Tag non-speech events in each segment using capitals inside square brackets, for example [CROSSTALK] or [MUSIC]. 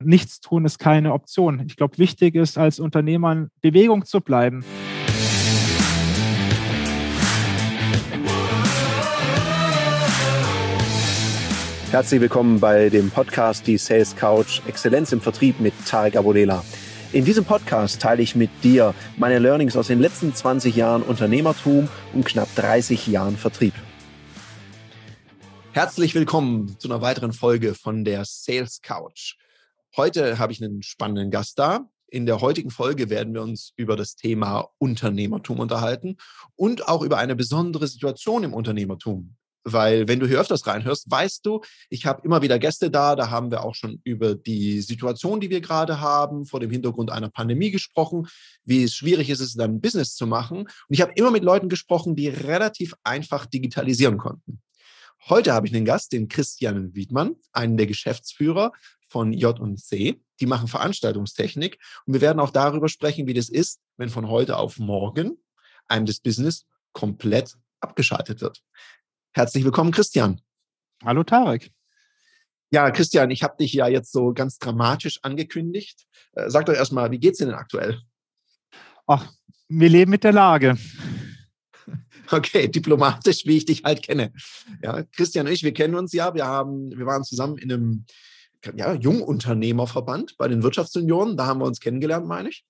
nichts tun ist keine Option. Ich glaube, wichtig ist, als Unternehmer in Bewegung zu bleiben. Herzlich willkommen bei dem Podcast Die Sales Couch Exzellenz im Vertrieb mit Tarek Abodela. In diesem Podcast teile ich mit dir meine Learnings aus den letzten 20 Jahren Unternehmertum und knapp 30 Jahren Vertrieb. Herzlich willkommen zu einer weiteren Folge von der Sales Couch. Heute habe ich einen spannenden Gast da. In der heutigen Folge werden wir uns über das Thema Unternehmertum unterhalten und auch über eine besondere Situation im Unternehmertum. Weil wenn du hier öfters reinhörst, weißt du, ich habe immer wieder Gäste da, da haben wir auch schon über die Situation, die wir gerade haben, vor dem Hintergrund einer Pandemie gesprochen, wie es schwierig ist, es dann Business zu machen. Und ich habe immer mit Leuten gesprochen, die relativ einfach digitalisieren konnten. Heute habe ich einen Gast, den Christian Wiedmann, einen der Geschäftsführer von J&C. Die machen Veranstaltungstechnik und wir werden auch darüber sprechen, wie das ist, wenn von heute auf morgen einem das Business komplett abgeschaltet wird. Herzlich willkommen, Christian. Hallo, Tarek. Ja, Christian, ich habe dich ja jetzt so ganz dramatisch angekündigt. Äh, sag doch erstmal, wie geht's dir denn aktuell? Ach, wir leben mit der Lage. [LAUGHS] Okay, diplomatisch, wie ich dich halt kenne. Ja, Christian und ich, wir kennen uns ja. Wir haben, wir waren zusammen in einem ja, Jungunternehmerverband bei den Wirtschaftsunionen. Da haben wir uns kennengelernt, meine ich.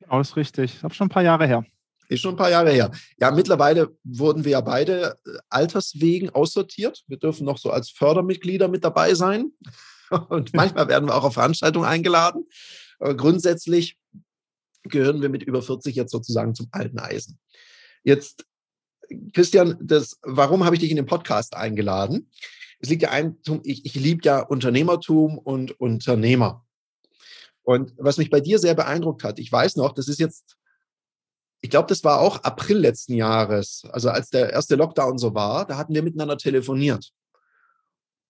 Genau, ist richtig. Das ist schon ein paar Jahre her. Ist schon ein paar Jahre her. Ja, mittlerweile wurden wir ja beide äh, alterswegen aussortiert. Wir dürfen noch so als Fördermitglieder mit dabei sein. [LAUGHS] Und manchmal werden wir auch auf Veranstaltungen eingeladen. Aber grundsätzlich gehören wir mit über 40 jetzt sozusagen zum alten Eisen. Jetzt, Christian, das, warum habe ich dich in den Podcast eingeladen? Es liegt ja ein, ich, ich liebe ja Unternehmertum und Unternehmer. Und was mich bei dir sehr beeindruckt hat, ich weiß noch, das ist jetzt, ich glaube, das war auch April letzten Jahres, also als der erste Lockdown so war, da hatten wir miteinander telefoniert.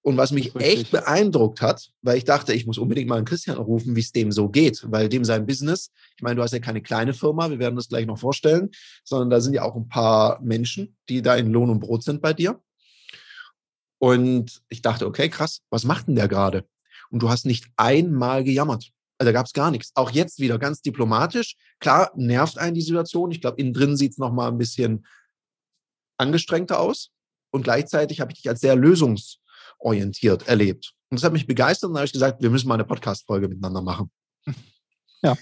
Und was mich echt beeindruckt hat, weil ich dachte, ich muss unbedingt mal einen Christian rufen, wie es dem so geht, weil dem sein Business, ich meine, du hast ja keine kleine Firma, wir werden das gleich noch vorstellen, sondern da sind ja auch ein paar Menschen, die da in Lohn und Brot sind bei dir. Und ich dachte, okay, krass, was macht denn der gerade? Und du hast nicht einmal gejammert. Also da gab es gar nichts. Auch jetzt wieder ganz diplomatisch. Klar, nervt einen die Situation. Ich glaube, innen drin sieht es nochmal ein bisschen angestrengter aus. Und gleichzeitig habe ich dich als sehr lösungsorientiert erlebt. Und das hat mich begeistert. Und dann habe ich gesagt, wir müssen mal eine Podcast-Folge miteinander machen. [LAUGHS] Ja.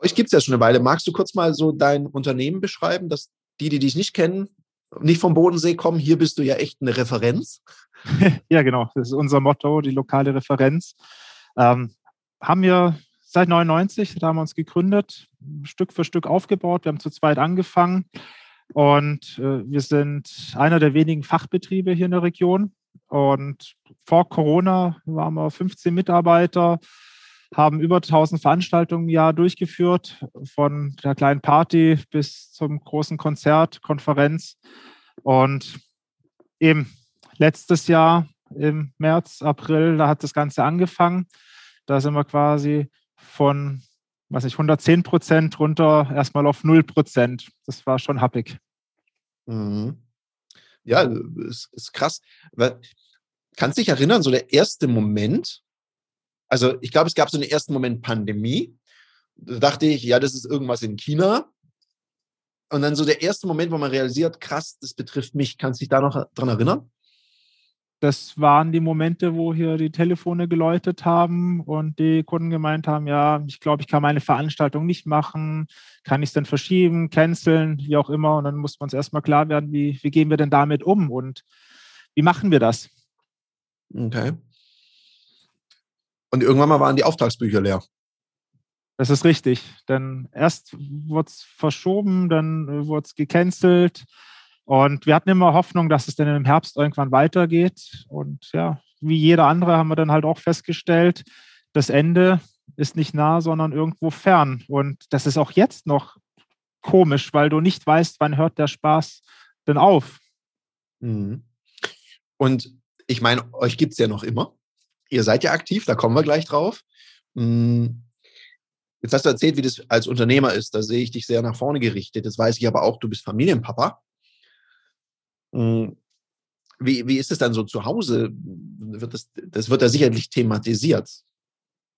Euch gibt es ja schon eine Weile. Magst du kurz mal so dein Unternehmen beschreiben, dass die, die dich nicht kennen, nicht vom Bodensee kommen, hier bist du ja echt eine Referenz. [LAUGHS] ja, genau. Das ist unser Motto, die lokale Referenz. Ähm, haben wir seit 99, da haben wir uns gegründet, Stück für Stück aufgebaut. Wir haben zu zweit angefangen und äh, wir sind einer der wenigen Fachbetriebe hier in der Region. Und vor Corona waren wir 15 Mitarbeiter, haben über 1000 Veranstaltungen im Jahr durchgeführt, von der kleinen Party bis zum großen Konzert, Konferenz. Und eben letztes Jahr im März, April, da hat das Ganze angefangen. Da sind wir quasi von, was ich, 110 Prozent runter erstmal auf 0 Prozent. Das war schon happig. Mhm. Ja, ist, ist krass. Kannst du dich erinnern, so der erste Moment, also ich glaube, es gab so einen ersten Moment Pandemie. Da dachte ich, ja, das ist irgendwas in China. Und dann so der erste Moment, wo man realisiert, krass, das betrifft mich. Kannst du dich da noch dran erinnern? Das waren die Momente, wo hier die Telefone geläutet haben und die Kunden gemeint haben, ja, ich glaube, ich kann meine Veranstaltung nicht machen. Kann ich es denn verschieben, canceln, wie auch immer. Und dann muss man uns erstmal klar werden, wie, wie gehen wir denn damit um und wie machen wir das? Okay. Und irgendwann mal waren die Auftragsbücher leer. Das ist richtig. Denn erst wurde es verschoben, dann wurde es gecancelt. Und wir hatten immer Hoffnung, dass es dann im Herbst irgendwann weitergeht. Und ja, wie jeder andere haben wir dann halt auch festgestellt, das Ende ist nicht nah, sondern irgendwo fern. Und das ist auch jetzt noch komisch, weil du nicht weißt, wann hört der Spaß denn auf. Mhm. Und ich meine, euch gibt es ja noch immer ihr seid ja aktiv, da kommen wir gleich drauf. Hm, jetzt hast du erzählt, wie das als Unternehmer ist. Da sehe ich dich sehr nach vorne gerichtet. Jetzt weiß ich aber auch, du bist Familienpapa. Hm, Wie, wie ist es dann so zu Hause? Wird das, das wird ja sicherlich thematisiert.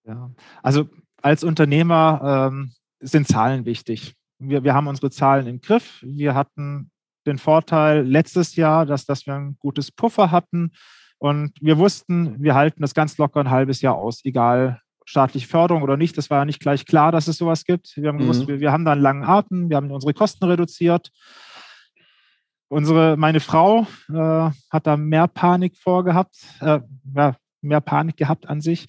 Ja, also als Unternehmer ähm, sind Zahlen wichtig. Wir, wir haben unsere Zahlen im Griff. Wir hatten den Vorteil letztes Jahr, dass, dass wir ein gutes Puffer hatten und wir wussten, wir halten das ganz locker ein halbes Jahr aus, egal staatliche Förderung oder nicht. Das war ja nicht gleich klar, dass es sowas gibt. Wir haben gewusst, mhm. wir, wir haben da einen langen Atem, wir haben unsere Kosten reduziert. Unsere, meine Frau äh, hat da mehr Panik vorgehabt, äh, ja, mehr Panik gehabt an sich.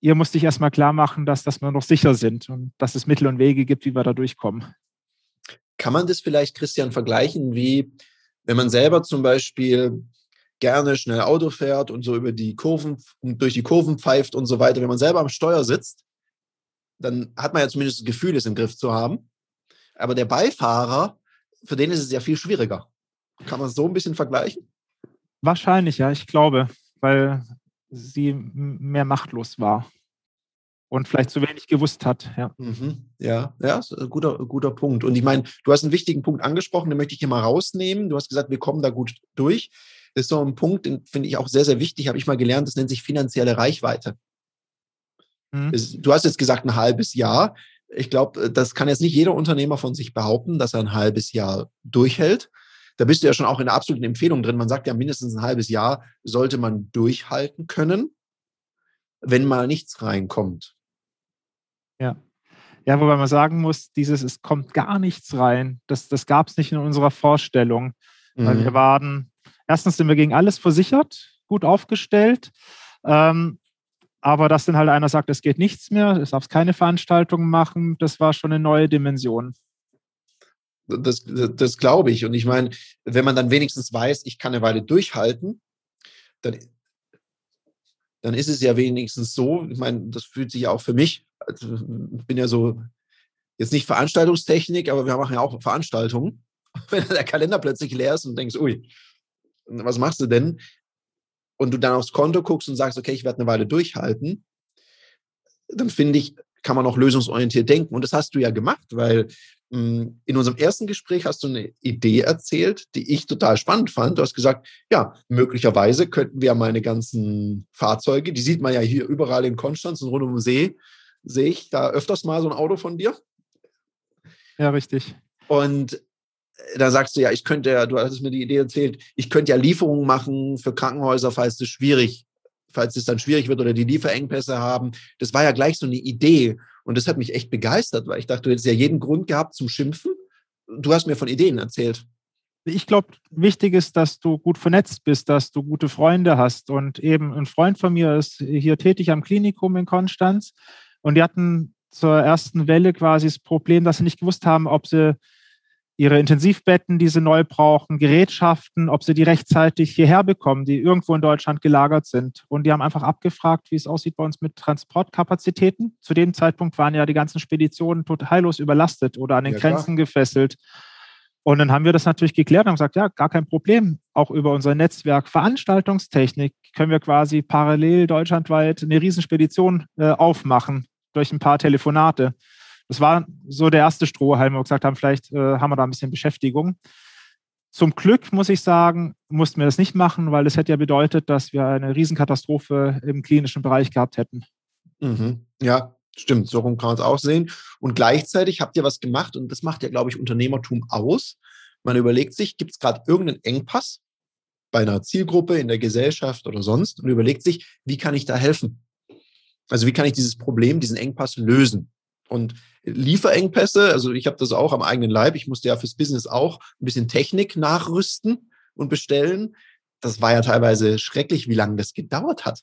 Ihr musste ich erstmal klar machen, dass, dass wir noch sicher sind und dass es Mittel und Wege gibt, wie wir da durchkommen. Kann man das vielleicht, Christian, vergleichen, wie wenn man selber zum Beispiel gerne schnell Auto fährt und so über die Kurven, durch die Kurven pfeift und so weiter, wenn man selber am Steuer sitzt, dann hat man ja zumindest das Gefühl, es im Griff zu haben. Aber der Beifahrer, für den ist es ja viel schwieriger. Kann man es so ein bisschen vergleichen? Wahrscheinlich, ja, ich glaube, weil sie mehr machtlos war und vielleicht zu wenig gewusst hat. Ja, mhm. ja, ja, ist ein guter, guter Punkt. Und ich meine, du hast einen wichtigen Punkt angesprochen, den möchte ich hier mal rausnehmen. Du hast gesagt, wir kommen da gut durch. Das ist so ein Punkt, den finde ich auch sehr, sehr wichtig, habe ich mal gelernt, das nennt sich finanzielle Reichweite. Mhm. Du hast jetzt gesagt, ein halbes Jahr. Ich glaube, das kann jetzt nicht jeder Unternehmer von sich behaupten, dass er ein halbes Jahr durchhält. Da bist du ja schon auch in der absoluten Empfehlung drin. Man sagt ja, mindestens ein halbes Jahr sollte man durchhalten können, wenn mal nichts reinkommt. Ja. Ja, wobei man sagen muss, dieses, es kommt gar nichts rein, das, das gab es nicht in unserer Vorstellung. Mhm. Weil wir mhm. waren erstens sind wir gegen alles versichert, gut aufgestellt. Ähm, aber dass dann halt einer sagt, es geht nichts mehr, es darf keine Veranstaltungen machen, das war schon eine neue Dimension. Das, das, das glaube ich. Und ich meine, wenn man dann wenigstens weiß, ich kann eine Weile durchhalten, dann, dann ist es ja wenigstens so, ich meine, das fühlt sich ja auch für mich, also ich bin ja so, jetzt nicht Veranstaltungstechnik, aber wir machen ja auch Veranstaltungen. [LAUGHS] Wenn der Kalender plötzlich leer ist und denkst, ui, was machst du denn? Und du dann aufs Konto guckst und sagst, okay, ich werde eine Weile durchhalten, dann finde ich, kann man auch lösungsorientiert denken. Und das hast du ja gemacht, weil mh, hm, in unserem ersten Gespräch hast du eine Idee erzählt, die ich total spannend fand. Du hast gesagt, ja, möglicherweise könnten wir meine ganzen Fahrzeuge, die sieht man ja hier überall in Konstanz und rund um den See, sehe ich da öfters mal so ein Auto von dir. Ja, richtig. Und da sagst du ja, ich könnte ja, du hattest mir die Idee erzählt, ich könnte ja Lieferungen machen für Krankenhäuser, falls es schwierig, falls es dann schwierig wird oder die Lieferengpässe haben. Das war ja gleich so eine Idee. Und das hat mich echt begeistert, weil ich dachte, du hättest ja jeden Grund gehabt zum Schimpfen. Du hast mir von Ideen erzählt. Ich glaube, wichtig ist, dass du gut vernetzt bist, dass du gute Freunde hast. Und eben ein Freund von mir ist hier tätig am Klinikum in Konstanz. Und die hatten zur ersten Welle quasi das Problem, dass sie nicht gewusst haben, ob sie ihre Intensivbetten, die sie neu brauchen, Gerätschaften, ob sie die rechtzeitig hierher bekommen, die irgendwo in Deutschland gelagert sind. Und die haben einfach abgefragt, wie es aussieht bei uns mit Transportkapazitäten. Zu dem Zeitpunkt waren ja die ganzen Speditionen total heillos überlastet oder an den ja, Grenzen klar. gefesselt. Und dann haben wir das natürlich geklärt und haben gesagt, ja, gar kein Problem. Auch über unser Netzwerk Veranstaltungstechnik können wir quasi parallel deutschlandweit eine Riesenspedition äh, aufmachen durch ein paar Telefonate das war so der erste Strohhalm, wo wir gesagt haben, vielleicht äh, haben wir da ein bisschen Beschäftigung. Zum Glück muss ich sagen, mussten wir das nicht machen, weil es hätte ja bedeutet, dass wir eine Riesenkatastrophe im klinischen Bereich gehabt hätten. Mhm. Ja, stimmt. So rum kann man es auch sehen. Und gleichzeitig habt ihr was gemacht und das macht ja, glaube ich, Unternehmertum aus. Man überlegt sich, gibt es gerade irgendeinen Engpass bei einer Zielgruppe in der Gesellschaft oder sonst und überlegt sich, wie kann ich da helfen? Also wie kann ich dieses Problem, diesen Engpass lösen? Und Lieferengpässe, also ich habe das auch am eigenen Leib. Ich musste ja fürs Business auch ein bisschen Technik nachrüsten und bestellen. Das war ja teilweise schrecklich, wie lange das gedauert hat.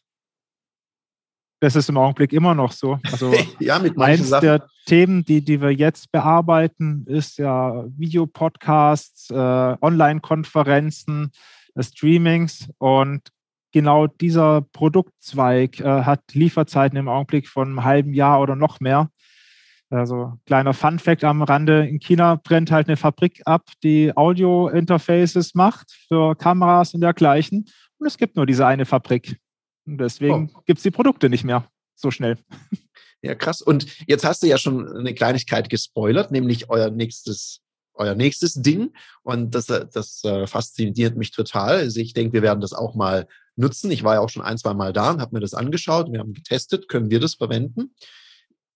Das ist im Augenblick immer noch so. Also [LAUGHS] ja, mit manchen eins Sachen. der Themen, die, die wir jetzt bearbeiten, ist ja Videopodcasts, äh, Online-Konferenzen, äh, Streamings und genau dieser Produktzweig äh, hat Lieferzeiten im Augenblick von einem halben Jahr oder noch mehr. Also kleiner Fun Fact am Rande, in China brennt halt eine Fabrik ab, die Audio-Interfaces macht für Kameras und dergleichen. Und es gibt nur diese eine Fabrik. Und deswegen oh. gibt es die Produkte nicht mehr so schnell. Ja, krass. Und jetzt hast du ja schon eine Kleinigkeit gespoilert, nämlich euer nächstes, euer nächstes Ding. Und das, das äh, fasziniert mich total. Also ich denke, wir werden das auch mal nutzen. Ich war ja auch schon ein, zwei Mal da und habe mir das angeschaut. Wir haben getestet, können wir das verwenden?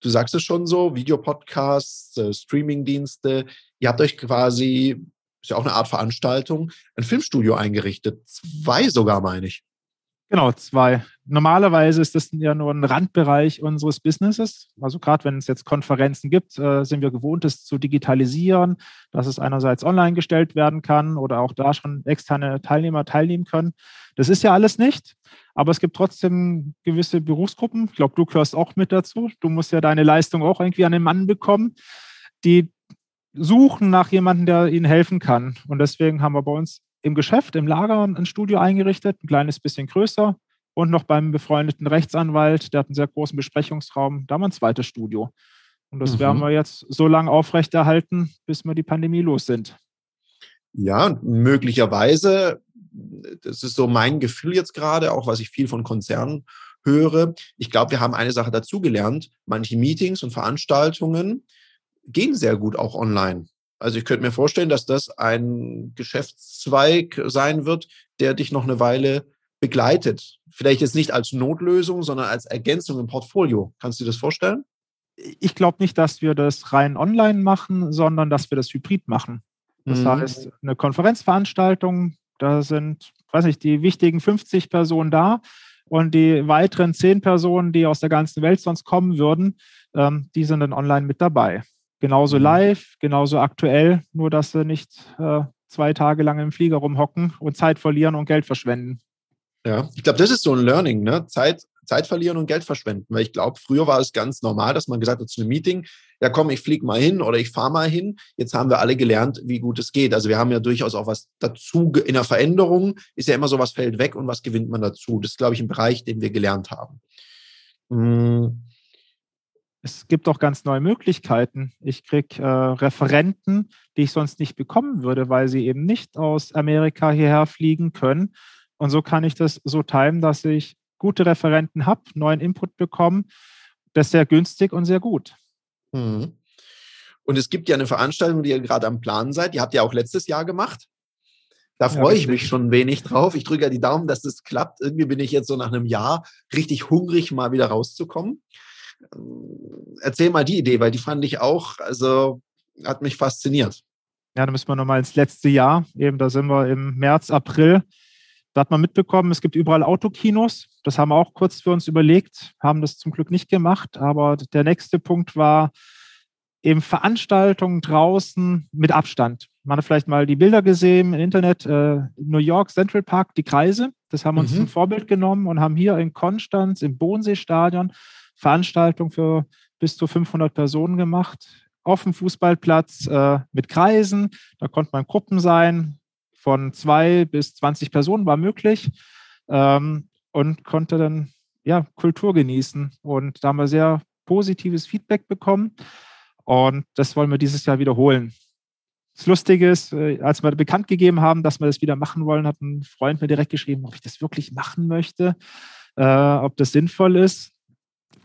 Du sagst es schon so, Videopodcasts, äh, Streamingdienste. Ihr habt euch quasi, ist ja auch eine Art Veranstaltung, ein Filmstudio eingerichtet. Zwei sogar, meine ich. Genau, zwei. Normalerweise ist das ja nur ein Randbereich unseres Businesses. Also gerade wenn es jetzt Konferenzen gibt, äh, sind wir gewohnt, es zu digitalisieren, dass es einerseits online gestellt werden kann oder auch da schon externe Teilnehmer teilnehmen können. Das ist ja alles nicht, aber es gibt trotzdem gewisse Berufsgruppen. Ich glaube, du gehörst auch mit dazu. Du musst ja deine Leistung auch irgendwie an den Mann bekommen, die suchen nach jemandem, der ihnen helfen kann. Und deswegen haben wir bei uns im Geschäft, im Lager ein Studio eingerichtet, ein kleines bisschen größer. Und noch beim befreundeten Rechtsanwalt, der hat einen sehr großen Besprechungsraum, da haben wir ein zweites Studio. Und das mhm. werden wir jetzt so lange aufrechterhalten, bis wir die Pandemie los sind. Ja, möglicherweise, das ist so mein Gefühl jetzt gerade, auch was ich viel von Konzernen höre. Ich glaube, wir haben eine Sache dazugelernt. Manche Meetings und Veranstaltungen gehen sehr gut auch online. Also ich könnte mir vorstellen, dass das ein Geschäftszweig sein wird, der dich noch eine Weile begleitet. Vielleicht jetzt nicht als Notlösung, sondern als Ergänzung im Portfolio. Kannst du dir das vorstellen? Ich glaube nicht, dass wir das rein online machen, sondern dass wir das hybrid machen. Das mhm. heißt, eine Konferenzveranstaltung, da sind, weiß ich, die wichtigen 50 Personen da und die weiteren 10 Personen, die aus der ganzen Welt sonst kommen würden, ähm, die sind dann online mit dabei. Genauso mhm. live, genauso aktuell, nur dass sie nicht äh, zwei Tage lang im Flieger rumhocken und Zeit verlieren und Geld verschwenden. Ja, ich glaube, das ist so ein Learning, ne? Zeit, Zeit verlieren und Geld verschwenden. Weil ich glaube, früher war es ganz normal, dass man gesagt hat zu einem Meeting, ja komm, ich fliege mal hin oder ich fahre mal hin. Jetzt haben wir alle gelernt, wie gut es geht. Also wir haben ja durchaus auch was dazu. In der Veränderung ist ja immer so, was fällt weg und was gewinnt man dazu. Das ist, glaube ich, ein Bereich, den wir gelernt haben. Hm es gibt auch ganz neue Möglichkeiten. Ich kriege äh, Referenten, die ich sonst nicht bekommen würde, weil sie eben nicht aus Amerika hierher fliegen können. Und so kann ich das so timen, dass ich gute Referenten habe, neuen Input bekomme. Das ist sehr günstig und sehr gut. Mhm. Und es gibt ja eine Veranstaltung, die ihr gerade am Plan seid. Die habt ihr auch letztes Jahr gemacht. Da freue ja, ich mich schon wenig drauf. Ich drücke ja die Daumen, dass das klappt. Irgendwie bin ich jetzt so nach einem Jahr richtig hungrig, mal wieder rauszukommen. Erzähl mal die Idee, weil die fand ich auch, also hat mich fasziniert. Ja, da müssen wir nochmal ins letzte Jahr. Eben, da sind wir im März, April. Da hat man mitbekommen, es gibt überall Autokinos. Das haben wir auch kurz für uns überlegt, haben das zum Glück nicht gemacht. Aber der nächste Punkt war eben Veranstaltungen draußen mit Abstand. Man hat vielleicht mal die Bilder gesehen im Internet, äh, New York Central Park, die Kreise. Das haben wir uns mhm. zum Vorbild genommen und haben hier in Konstanz im Bodenseestadion Veranstaltung für bis zu 500 Personen gemacht, auf dem Fußballplatz äh, mit Kreisen. Da konnte man Gruppen sein, von zwei bis 20 Personen war möglich ähm, und konnte dann ja, Kultur genießen. Und da haben wir sehr positives Feedback bekommen. Und das wollen wir dieses Jahr wiederholen. Das Lustige ist, äh, als wir bekannt gegeben haben, dass wir das wieder machen wollen, hat ein Freund mir direkt geschrieben, ob ich das wirklich machen möchte, äh, ob das sinnvoll ist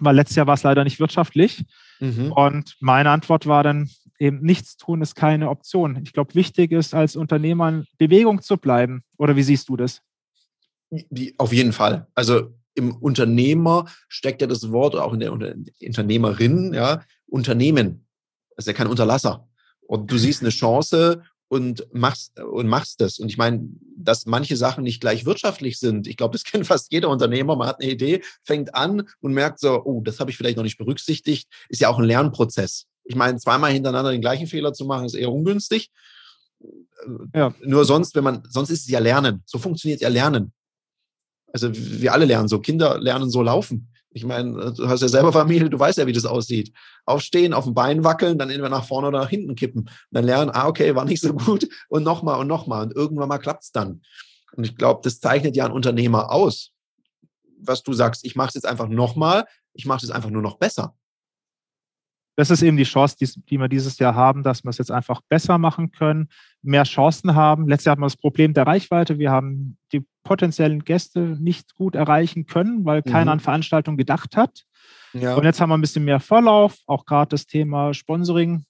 weil letztes Jahr war es leider nicht wirtschaftlich. Mhm. Und meine Antwort war dann eben, nichts tun ist keine Option. Ich glaube, wichtig ist, als Unternehmer in Bewegung zu bleiben. Oder wie siehst du das? Die, auf jeden Fall. Also im Unternehmer steckt ja das Wort, auch in der Unternehmerin, ja, Unternehmen. Das ist ja kein Unterlasser. Und du siehst eine Chance und machst und machst das. Und ich meine, dass manche Sachen nicht gleich wirtschaftlich sind. Ich glaube, das [LAUGHS] kennt fast jeder Unternehmer. Man hat eine Idee, fängt an und merkt so, oh, das habe ich vielleicht noch nicht berücksichtigt. Ist ja auch ein Lernprozess. Ich meine, zweimal hintereinander den gleichen Fehler zu machen, ist eher ungünstig. Ja. Nur sonst, wenn man, sonst ist es ja Lernen. So funktioniert ja Lernen. Also wir alle lernen so. Kinder lernen so laufen. Ich meine, du hast ja selber Familie, du weißt ja, wie das aussieht. Aufstehen, auf dem Bein wackeln, dann entweder nach vorne oder nach hinten kippen. dann lernen, ah, okay, war nicht so gut [LAUGHS] und nochmal und nochmal. Und irgendwann mal klappt es dann. Und ich glaube, das zeichnet ja ein Unternehmer aus. Was du sagst, ich mache es jetzt einfach nochmal, ich mache es einfach nur noch besser das ist eben die Chance, die, die, wir dieses Jahr haben, dass wir es jetzt einfach besser machen können, mehr Chancen haben. Letztes Jahr hatten wir das Problem der Reichweite. Wir haben die potenziellen Gäste nicht gut erreichen können, weil mhm. keiner an Veranstaltungen gedacht hat. Ja. Und jetzt haben wir ein bisschen mehr Vorlauf, auch gerade das Thema Sponsoring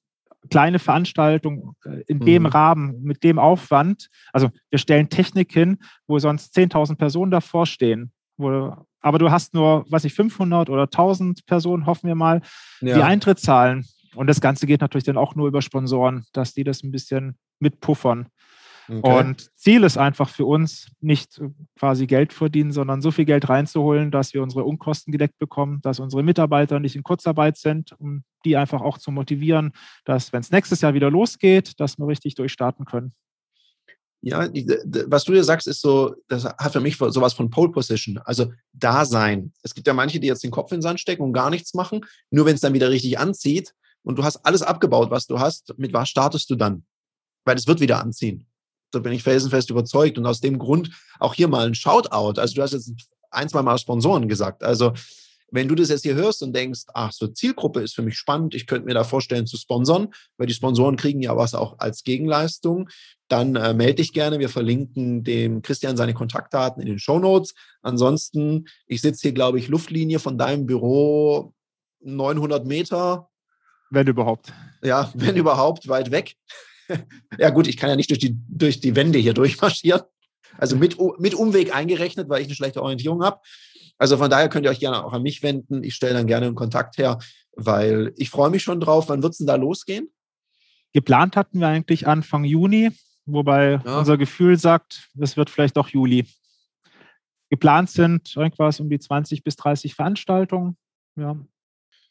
kleine Veranstaltung äh, in dem mhm. Rahmen, mit dem Aufwand. Also wir stellen Technik hin, wo sonst 10.000 Personen davor stehen. Wo, aber du hast nur, was ich, 500 oder 1000 Personen, hoffen wir mal, ja. die Eintritt zahlen. Und das Ganze geht natürlich dann auch nur über Sponsoren, dass die das ein bisschen mitpuffern. Okay. Und Ziel ist einfach für uns, nicht quasi Geld verdienen, sondern so viel Geld reinzuholen, dass wir unsere Unkosten gedeckt bekommen, dass unsere Mitarbeiter nicht in Kurzarbeit sind, um die einfach auch zu motivieren, dass, wenn es nächstes Jahr wieder losgeht, dass wir richtig durchstarten können. Ja, was du dir sagst, ist so, das hat für mich sowas von Pole Position, also Dasein. Es gibt ja manche, die jetzt den Kopf in den Sand stecken und gar nichts machen. Nur wenn es dann wieder richtig anzieht und du hast alles abgebaut, was du hast, mit was startest du dann? Weil es wird wieder anziehen da bin ich felsenfest überzeugt. Und aus dem Grund auch hier mal ein Shoutout. Also du hast jetzt ein, zwei Mal Sponsoren gesagt. Also wenn du das jetzt hier hörst und denkst, ach, so Zielgruppe ist für mich spannend, ich könnte mir da vorstellen zu sponsern, weil die Sponsoren kriegen ja was auch als Gegenleistung, dann äh, melde dich gerne. Wir verlinken dem Christian seine Kontaktdaten in den Show Notes. Ansonsten, ich sitze hier, glaube ich, Luftlinie von deinem Büro 900 Meter. Wenn überhaupt. Ja, wenn überhaupt, weit weg. [LAUGHS] ja gut, ich kann ja nicht durch die, durch die Wände hier durchmarschieren. Also mit, mit Umweg eingerechnet, weil ich eine schlechte Orientierung habe. Also von daher könnt ihr euch gerne auch an mich wenden. Ich stelle dann gerne einen Kontakt her, weil ich freue mich schon drauf. Wann wird es denn da losgehen? Geplant hatten wir eigentlich Anfang Juni, wobei ja. unser Gefühl sagt, es wird vielleicht doch Juli. Geplant sind irgendwas um die 20 bis 30 Veranstaltungen. Ja,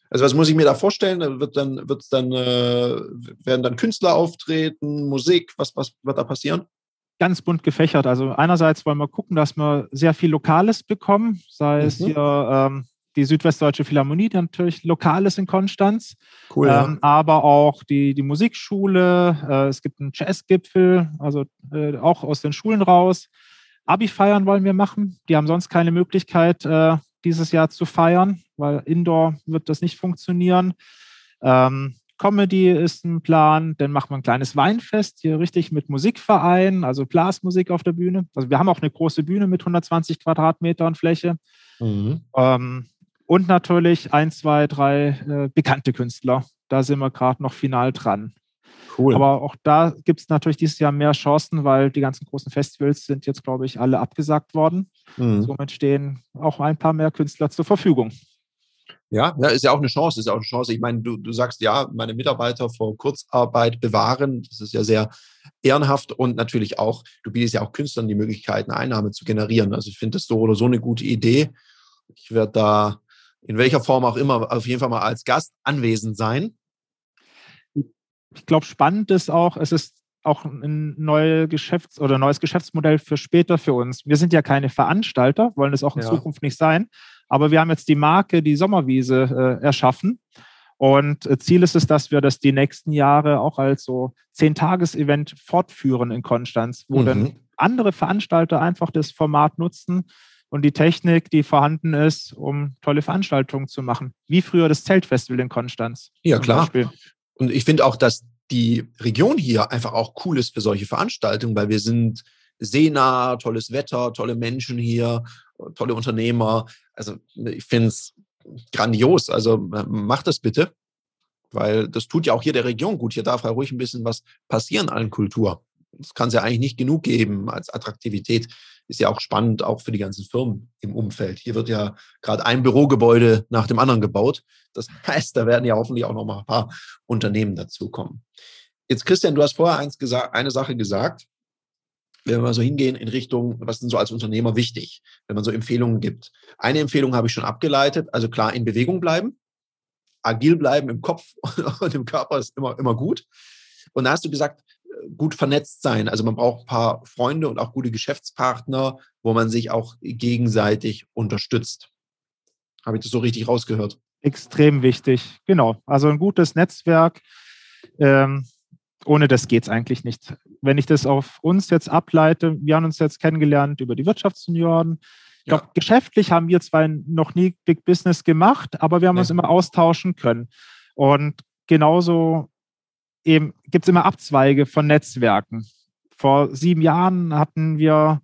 also was muss ich mir da vorstellen? Da wird dann, wird's dann, äh, werden dann Künstler auftreten, Musik, was, was wird da passieren? Ganz bunt gefächert. Also einerseits wollen wir gucken, dass wir sehr viel Lokales bekommen, sei mhm. es hier ähm, die Südwestdeutsche Philharmonie, die natürlich lokal ist in Konstanz, cool, ja. ähm, aber auch die, die Musikschule, äh, es gibt einen Jazzgipfel, also äh, auch aus den Schulen raus. Abi-Feiern wollen wir machen. Die haben sonst keine Möglichkeit, äh, dieses Jahr zu feiern, weil Indoor wird das nicht funktionieren. Ähm, Comedy ist ein Plan, dann machen wir ein kleines Weinfest hier richtig mit Musikverein, also Blasmusik auf der Bühne. Also wir haben auch eine große Bühne mit 120 Quadratmetern Fläche. Mhm. Ähm, und natürlich ein, zwei, drei äh, bekannte Künstler. Da sind wir gerade noch final dran. Cool. Aber auch da gibt es natürlich dieses Jahr mehr Chancen, weil die ganzen großen Festivals sind jetzt, glaube ich, alle abgesagt worden. Mhm. Somit stehen auch ein paar mehr Künstler zur Verfügung. Ja, ja, ist ja auch eine Chance, ist ja auch eine Chance. Ich meine, du, du sagst ja, meine Mitarbeiter vor Kurzarbeit bewahren, das ist ja sehr ehrenhaft und natürlich auch, du bietest ja auch Künstlern die Möglichkeit, eine Einnahme zu generieren. Also ich finde das so oder so eine gute Idee. Ich werde da in welcher Form auch immer auf jeden Fall mal als Gast anwesend sein ich glaube, spannend ist auch, es ist auch ein neue Geschäfts- oder neues Geschäftsmodell für später für uns. Wir sind ja keine Veranstalter, wollen es auch in ja. Zukunft nicht sein, aber wir haben jetzt die Marke, die Sommerwiese äh, erschaffen. Und äh, Ziel ist es, dass wir das die nächsten Jahre auch als so Zehn-Tages-Event fortführen in Konstanz, wo mhm. dann andere Veranstalter einfach das Format nutzen und die Technik, die vorhanden ist, um tolle Veranstaltungen zu machen. Wie früher das Zeltfestival in Konstanz. Ja, klar. Beispiel. Und ich finde auch, dass die Region hier einfach auch cool ist für solche Veranstaltungen, weil wir sind seenah, tolles Wetter, tolle Menschen hier, tolle Unternehmer. Also ich finde es grandios. Also macht das bitte, weil das tut ja auch hier der Region gut. Hier darf ja ruhig ein bisschen was passieren an Kultur. Das kann es ja eigentlich nicht genug geben als Attraktivität ist ja auch spannend, auch für die ganzen Firmen im Umfeld. Hier wird ja gerade ein Bürogebäude nach dem anderen gebaut. Das [LAUGHS] heißt, da werden ja hoffentlich auch noch mal ein paar Unternehmen dazukommen. Jetzt, Christian, du hast vorher eins gesagt, eine Sache gesagt. Wenn wir so hingehen in Richtung, was ist so als Unternehmer wichtig, wenn man so Empfehlungen gibt. Eine Empfehlung habe ich schon abgeleitet. Also klar, in Bewegung bleiben. Agil bleiben im Kopf [LAUGHS] und im Körper ist immer, immer gut. Und da hast du gesagt, gut vernetzt sein. Also man braucht ein paar Freunde und auch gute Geschäftspartner, wo man sich auch gegenseitig unterstützt. Habe ich das so richtig rausgehört? Extrem wichtig, genau. Also ein gutes Netzwerk. Ähm, ohne das geht es eigentlich nicht. Wenn ich das auf uns jetzt ableite, wir haben uns jetzt kennengelernt über die Wirtschaftsjunioren. Ich glaube, ja. geschäftlich haben wir zwar noch nie Big Business gemacht, aber wir haben nee. uns immer austauschen können. Und genauso eben gibt es immer Abzweige von Netzwerken. Vor sieben Jahren hatten wir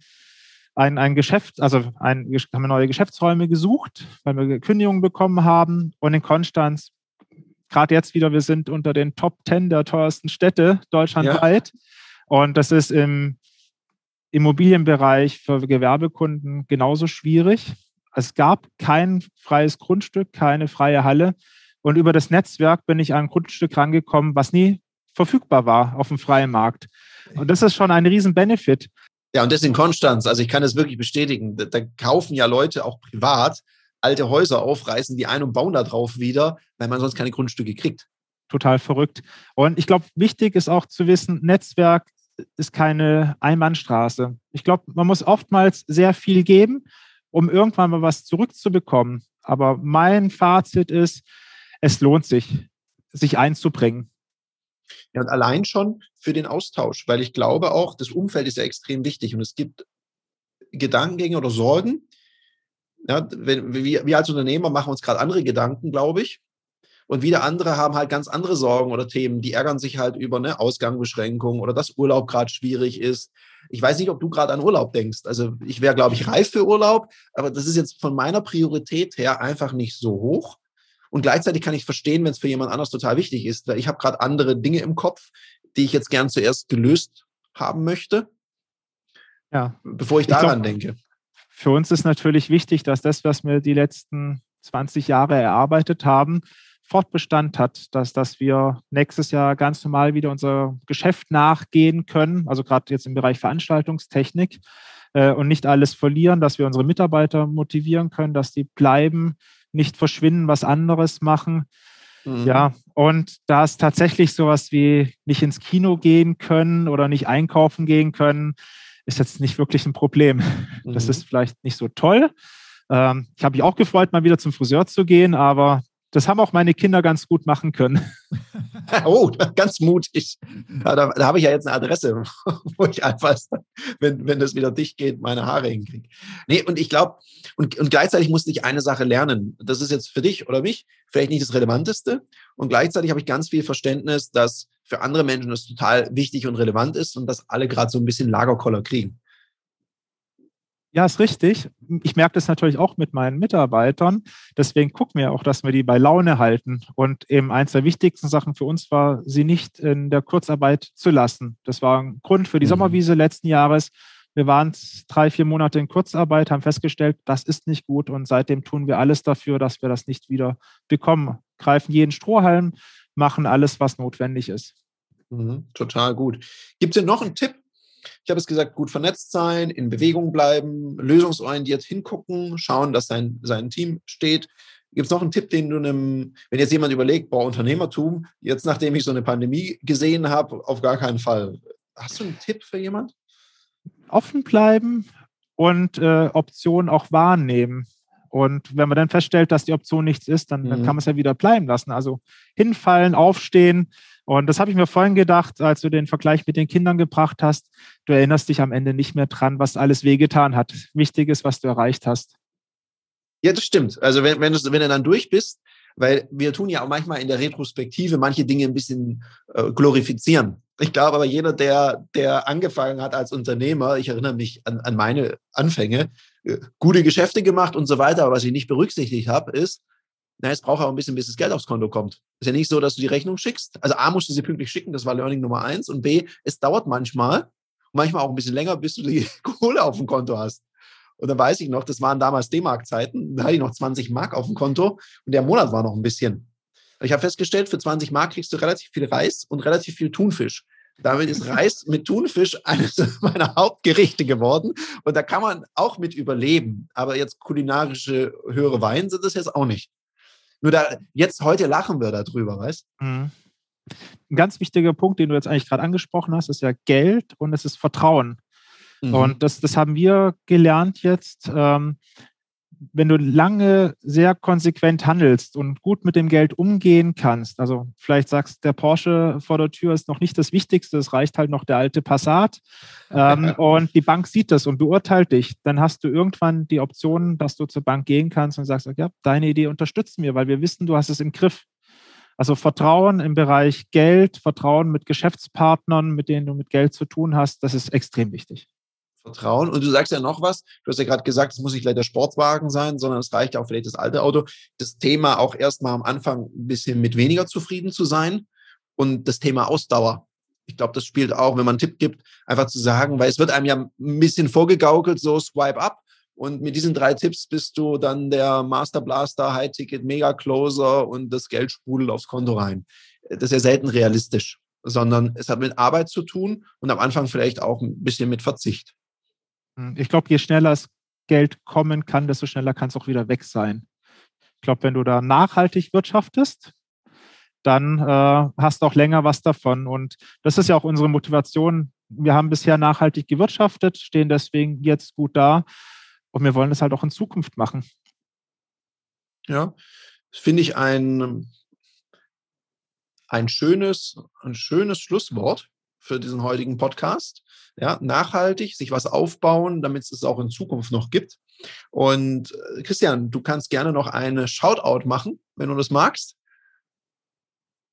ein, ein Geschäft, also ein, haben wir neue Geschäftsräume gesucht, weil wir Kündigungen bekommen haben. Und in Konstanz gerade jetzt wieder, wir sind unter den Top 10 der teuersten Städte deutschlandweit. Ja. Und das ist im Immobilienbereich für Gewerbekunden genauso schwierig. Es gab kein freies Grundstück, keine freie Halle. Und über das Netzwerk bin ich an ein Grundstück rangekommen, was nie verfügbar war auf dem freien Markt. Und das ist schon ein riesen Benefit. Ja, und das in Konstanz. Also ich kann es wirklich bestätigen. Da, da, kaufen ja Leute auch privat alte Häuser auf, reißen die ein und bauen da drauf wieder, weil man sonst keine Grundstücke kriegt. Total verrückt. Und ich glaube, wichtig ist auch zu wissen, Netzwerk ist keine Einbahnstraße. Ich glaube, man muss oftmals sehr viel geben, um irgendwann mal was zurückzubekommen. Aber mein Fazit ist, es lohnt sich, sich einzubringen. Ja, und allein schon für den Austausch, weil ich glaube auch, das Umfeld ist ja extrem wichtig und es gibt Gedankengänge oder Sorgen. Ja, wenn, wir, wir als Unternehmer machen uns gerade andere Gedanken, glaube ich. Und wieder andere haben halt ganz andere Sorgen oder Themen. Die ärgern sich halt über eine Ausgangsbeschränkung oder dass Urlaub gerade schwierig ist. Ich weiß nicht, ob du gerade an Urlaub denkst. Also ich wäre, glaube ich, reif für Urlaub, aber das ist jetzt von meiner Priorität her einfach nicht so hoch. Und gleichzeitig kann ich verstehen, wenn es für jemand anders total wichtig ist, weil ich habe gerade andere Dinge im Kopf, die ich jetzt gern zuerst gelöst haben möchte, ja. bevor ich daran ich glaub, denke. Für uns ist natürlich wichtig, dass das, was wir die letzten 20 Jahre erarbeitet haben, Fortbestand hat, dass, dass wir nächstes Jahr ganz normal wieder unser Geschäft nachgehen können, also gerade jetzt im Bereich Veranstaltungstechnik äh, und nicht alles verlieren, dass wir unsere Mitarbeiter motivieren können, dass die bleiben, nicht verschwinden, was anderes machen. Mhm. Ja, und da ist tatsächlich sowas wie nicht ins Kino gehen können oder nicht einkaufen gehen können, ist jetzt nicht wirklich ein Problem. Mhm. Das ist vielleicht nicht so toll. Ähm, ich habe mich auch gefreut, mal wieder zum Friseur zu gehen, aber das haben auch meine Kinder ganz gut machen können. [LAUGHS] oh, ganz mutig. Ja, da, da habe ich ja jetzt eine Adresse, [LAUGHS] wo ich einfach, wenn, wenn das wieder dicht geht, meine Haare hinkriege. Nee, und ich glaube, und, und gleichzeitig musste ich eine Sache lernen. Das ist jetzt für dich oder mich vielleicht nicht das Relevanteste. Und gleichzeitig habe ich ganz viel Verständnis, dass für andere Menschen das total wichtig und relevant ist und dass alle gerade so ein bisschen Lagerkoller kriegen. Ja, ist richtig. Ich merke das natürlich auch mit meinen Mitarbeitern. Deswegen gucken wir auch, dass wir die bei Laune halten. Und eben eins der wichtigsten Sachen für uns war, sie nicht in der Kurzarbeit zu lassen. Das war ein Grund für die mhm. Sommerwiese letzten Jahres. Wir waren drei, vier Monate in Kurzarbeit, haben festgestellt, das ist nicht gut. Und seitdem tun wir alles dafür, dass wir das nicht wieder bekommen. Greifen jeden Strohhalm, machen alles, was notwendig ist. Mhm, total gut. Gibt es denn noch einen Tipp, ich habe es gesagt, gut vernetzt sein, in Bewegung bleiben, lösungsorientiert hingucken, schauen, dass sein, sein Team steht. Gibt es noch einen Tipp, den du einem, wenn jetzt jemand überlegt, boah, Unternehmertum, jetzt nachdem ich so eine Pandemie gesehen habe, auf gar keinen Fall. Hast du einen Tipp für jemand? Offen bleiben und äh, Optionen auch wahrnehmen. Und wenn man dann feststellt, dass die Option nichts ist, dann, mhm. dann kann man es ja wieder bleiben lassen. Also hinfallen, aufstehen, und das habe ich mir vorhin gedacht, als du den Vergleich mit den Kindern gebracht hast. Du erinnerst dich am Ende nicht mehr dran, was alles wehgetan hat. Wichtig ist, was du erreicht hast. Ja, das stimmt. Also wenn, wenn, du, wenn du dann durch bist, weil wir tun ja auch manchmal in der Retrospektive manche Dinge ein bisschen äh, glorifizieren. Ich glaube aber jeder, der, der angefangen hat als Unternehmer, ich erinnere mich an, an meine Anfänge, gute Geschäfte gemacht und so weiter, aber was ich nicht berücksichtigt habe, ist, na, es braucht auch ein bisschen, bis das Geld aufs Konto kommt. Ist ja nicht so, dass du die Rechnung schickst. Also A, musst du sie pünktlich schicken, das war Learning Nummer eins. Und B, es dauert manchmal, manchmal auch ein bisschen länger, bis du die [LAUGHS] Kohle auf dem Konto hast. Und dann weiß ich noch, das waren damals D-Mark-Zeiten, da hatte ich noch 20 Mark auf dem Konto und der Monat war noch ein bisschen. Ich habe festgestellt, für 20 Mark kriegst du relativ viel Reis und relativ viel Thunfisch. Damit ist Reis mit Thunfisch eines [LAUGHS] meiner Hauptgerichte geworden. Und da kann man auch mit überleben. Aber jetzt kulinarische höhere Wein sind das jetzt auch nicht. Nur da, jetzt heute lachen wir darüber, weißt mhm. Ein ganz wichtiger Punkt, den du jetzt eigentlich gerade angesprochen hast, ist ja Geld und es ist Vertrauen. Mhm. Und das, das haben wir gelernt jetzt. Ähm, wenn du lange sehr konsequent handelst und gut mit dem Geld umgehen kannst, also vielleicht sagst, der Porsche vor der Tür ist noch nicht das Wichtigste, es reicht halt noch der alte Passat [LAUGHS] ähm, und die Bank sieht das und beurteilt dich, dann hast du irgendwann die Option, dass du zur Bank gehen kannst und sagst, ja, deine Idee unterstützen wir, weil wir wissen, du hast es im Griff. Also Vertrauen im Bereich Geld, Vertrauen mit Geschäftspartnern, mit denen du mit Geld zu tun hast, das ist extrem wichtig. Vertrauen. Und du sagst ja noch was, du hast ja gerade gesagt, es muss nicht gleich der Sportwagen sein, sondern es reicht auch vielleicht das alte Auto. Das Thema auch erstmal am Anfang ein bisschen mit weniger zufrieden zu sein und das Thema Ausdauer. Ich glaube, das spielt auch, wenn man einen Tipp gibt, einfach zu sagen, weil es wird einem ja ein bisschen vorgegaukelt, so swipe up. Und mit diesen drei Tipps bist du dann der Master Blaster, High Ticket, Mega Closer und das Geld sprudelt aufs Konto rein. Das ist ja selten realistisch, sondern es hat mit Arbeit zu tun und am Anfang vielleicht auch ein bisschen mit Verzicht. Hm, ich glaube, je schneller das Geld kommen kann, desto schneller kann es auch wieder weg sein. Ich glaube, wenn du da nachhaltig wirtschaftest, dann äh, hast du auch länger was davon. Und das ist ja auch unsere Motivation. Wir haben bisher nachhaltig gewirtschaftet, stehen deswegen jetzt gut da und wir wollen das halt auch in Zukunft machen. Ja, das finde ich ein, ein, schönes, ein schönes Schlusswort für diesen heutigen Podcast. Ja, nachhaltig, sich was aufbauen, damit es es auch in Zukunft noch gibt. Und äh, Christian, du kannst gerne noch eine Shoutout machen, wenn du das magst.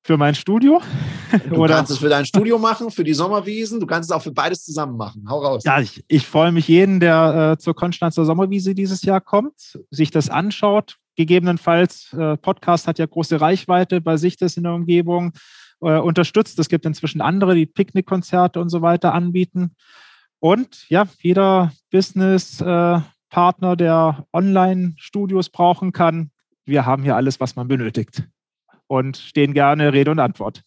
Für mein Studio? Du [LAUGHS] Oder? kannst es für dein Studio machen, für die Sommerwiesen. Du kannst es auch für beides zusammen machen. Hau raus. Ja, ich, ich freue mich jeden, der äh, zur Konstanzer Sommerwiese dieses Jahr kommt, sich das anschaut. Gegebenenfalls, äh, Podcast hat ja große Reichweite bei sich das in der Umgebung äh, unterstützt. Es gibt inzwischen andere, die Picknickkonzerte und so weiter anbieten. Und ja, jeder Business-Partner, äh, der Online-Studios brauchen kann, wir haben hier alles, was man benötigt. Und stehen gerne Rede und Antwort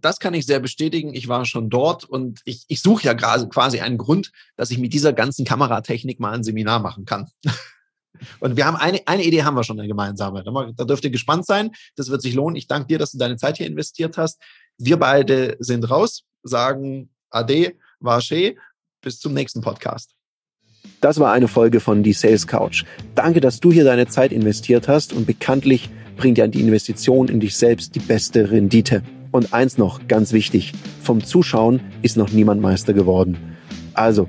das kann ich sehr bestätigen. Ich war schon dort und ich, ich suche ja quasi einen Grund, dass ich mit dieser ganzen Kameratechnik mal ein Seminar machen kann. [LAUGHS] Und wir haben eine, eine Idee haben wir schon, eine gemeinsame. Da dürft ihr gespannt sein. Das wird sich lohnen. Ich danke dir, dass du deine Zeit hier investiert hast. Wir beide sind raus, sagen Ade, war. Bis zum nächsten Podcast. Das war eine Folge von Die Sales Couch. Danke, dass du hier deine Zeit investiert hast und bekanntlich bringt ja die Investition in dich selbst die beste Rendite. Und eins noch, ganz wichtig, vom Zuschauen ist noch niemand Meister geworden. Also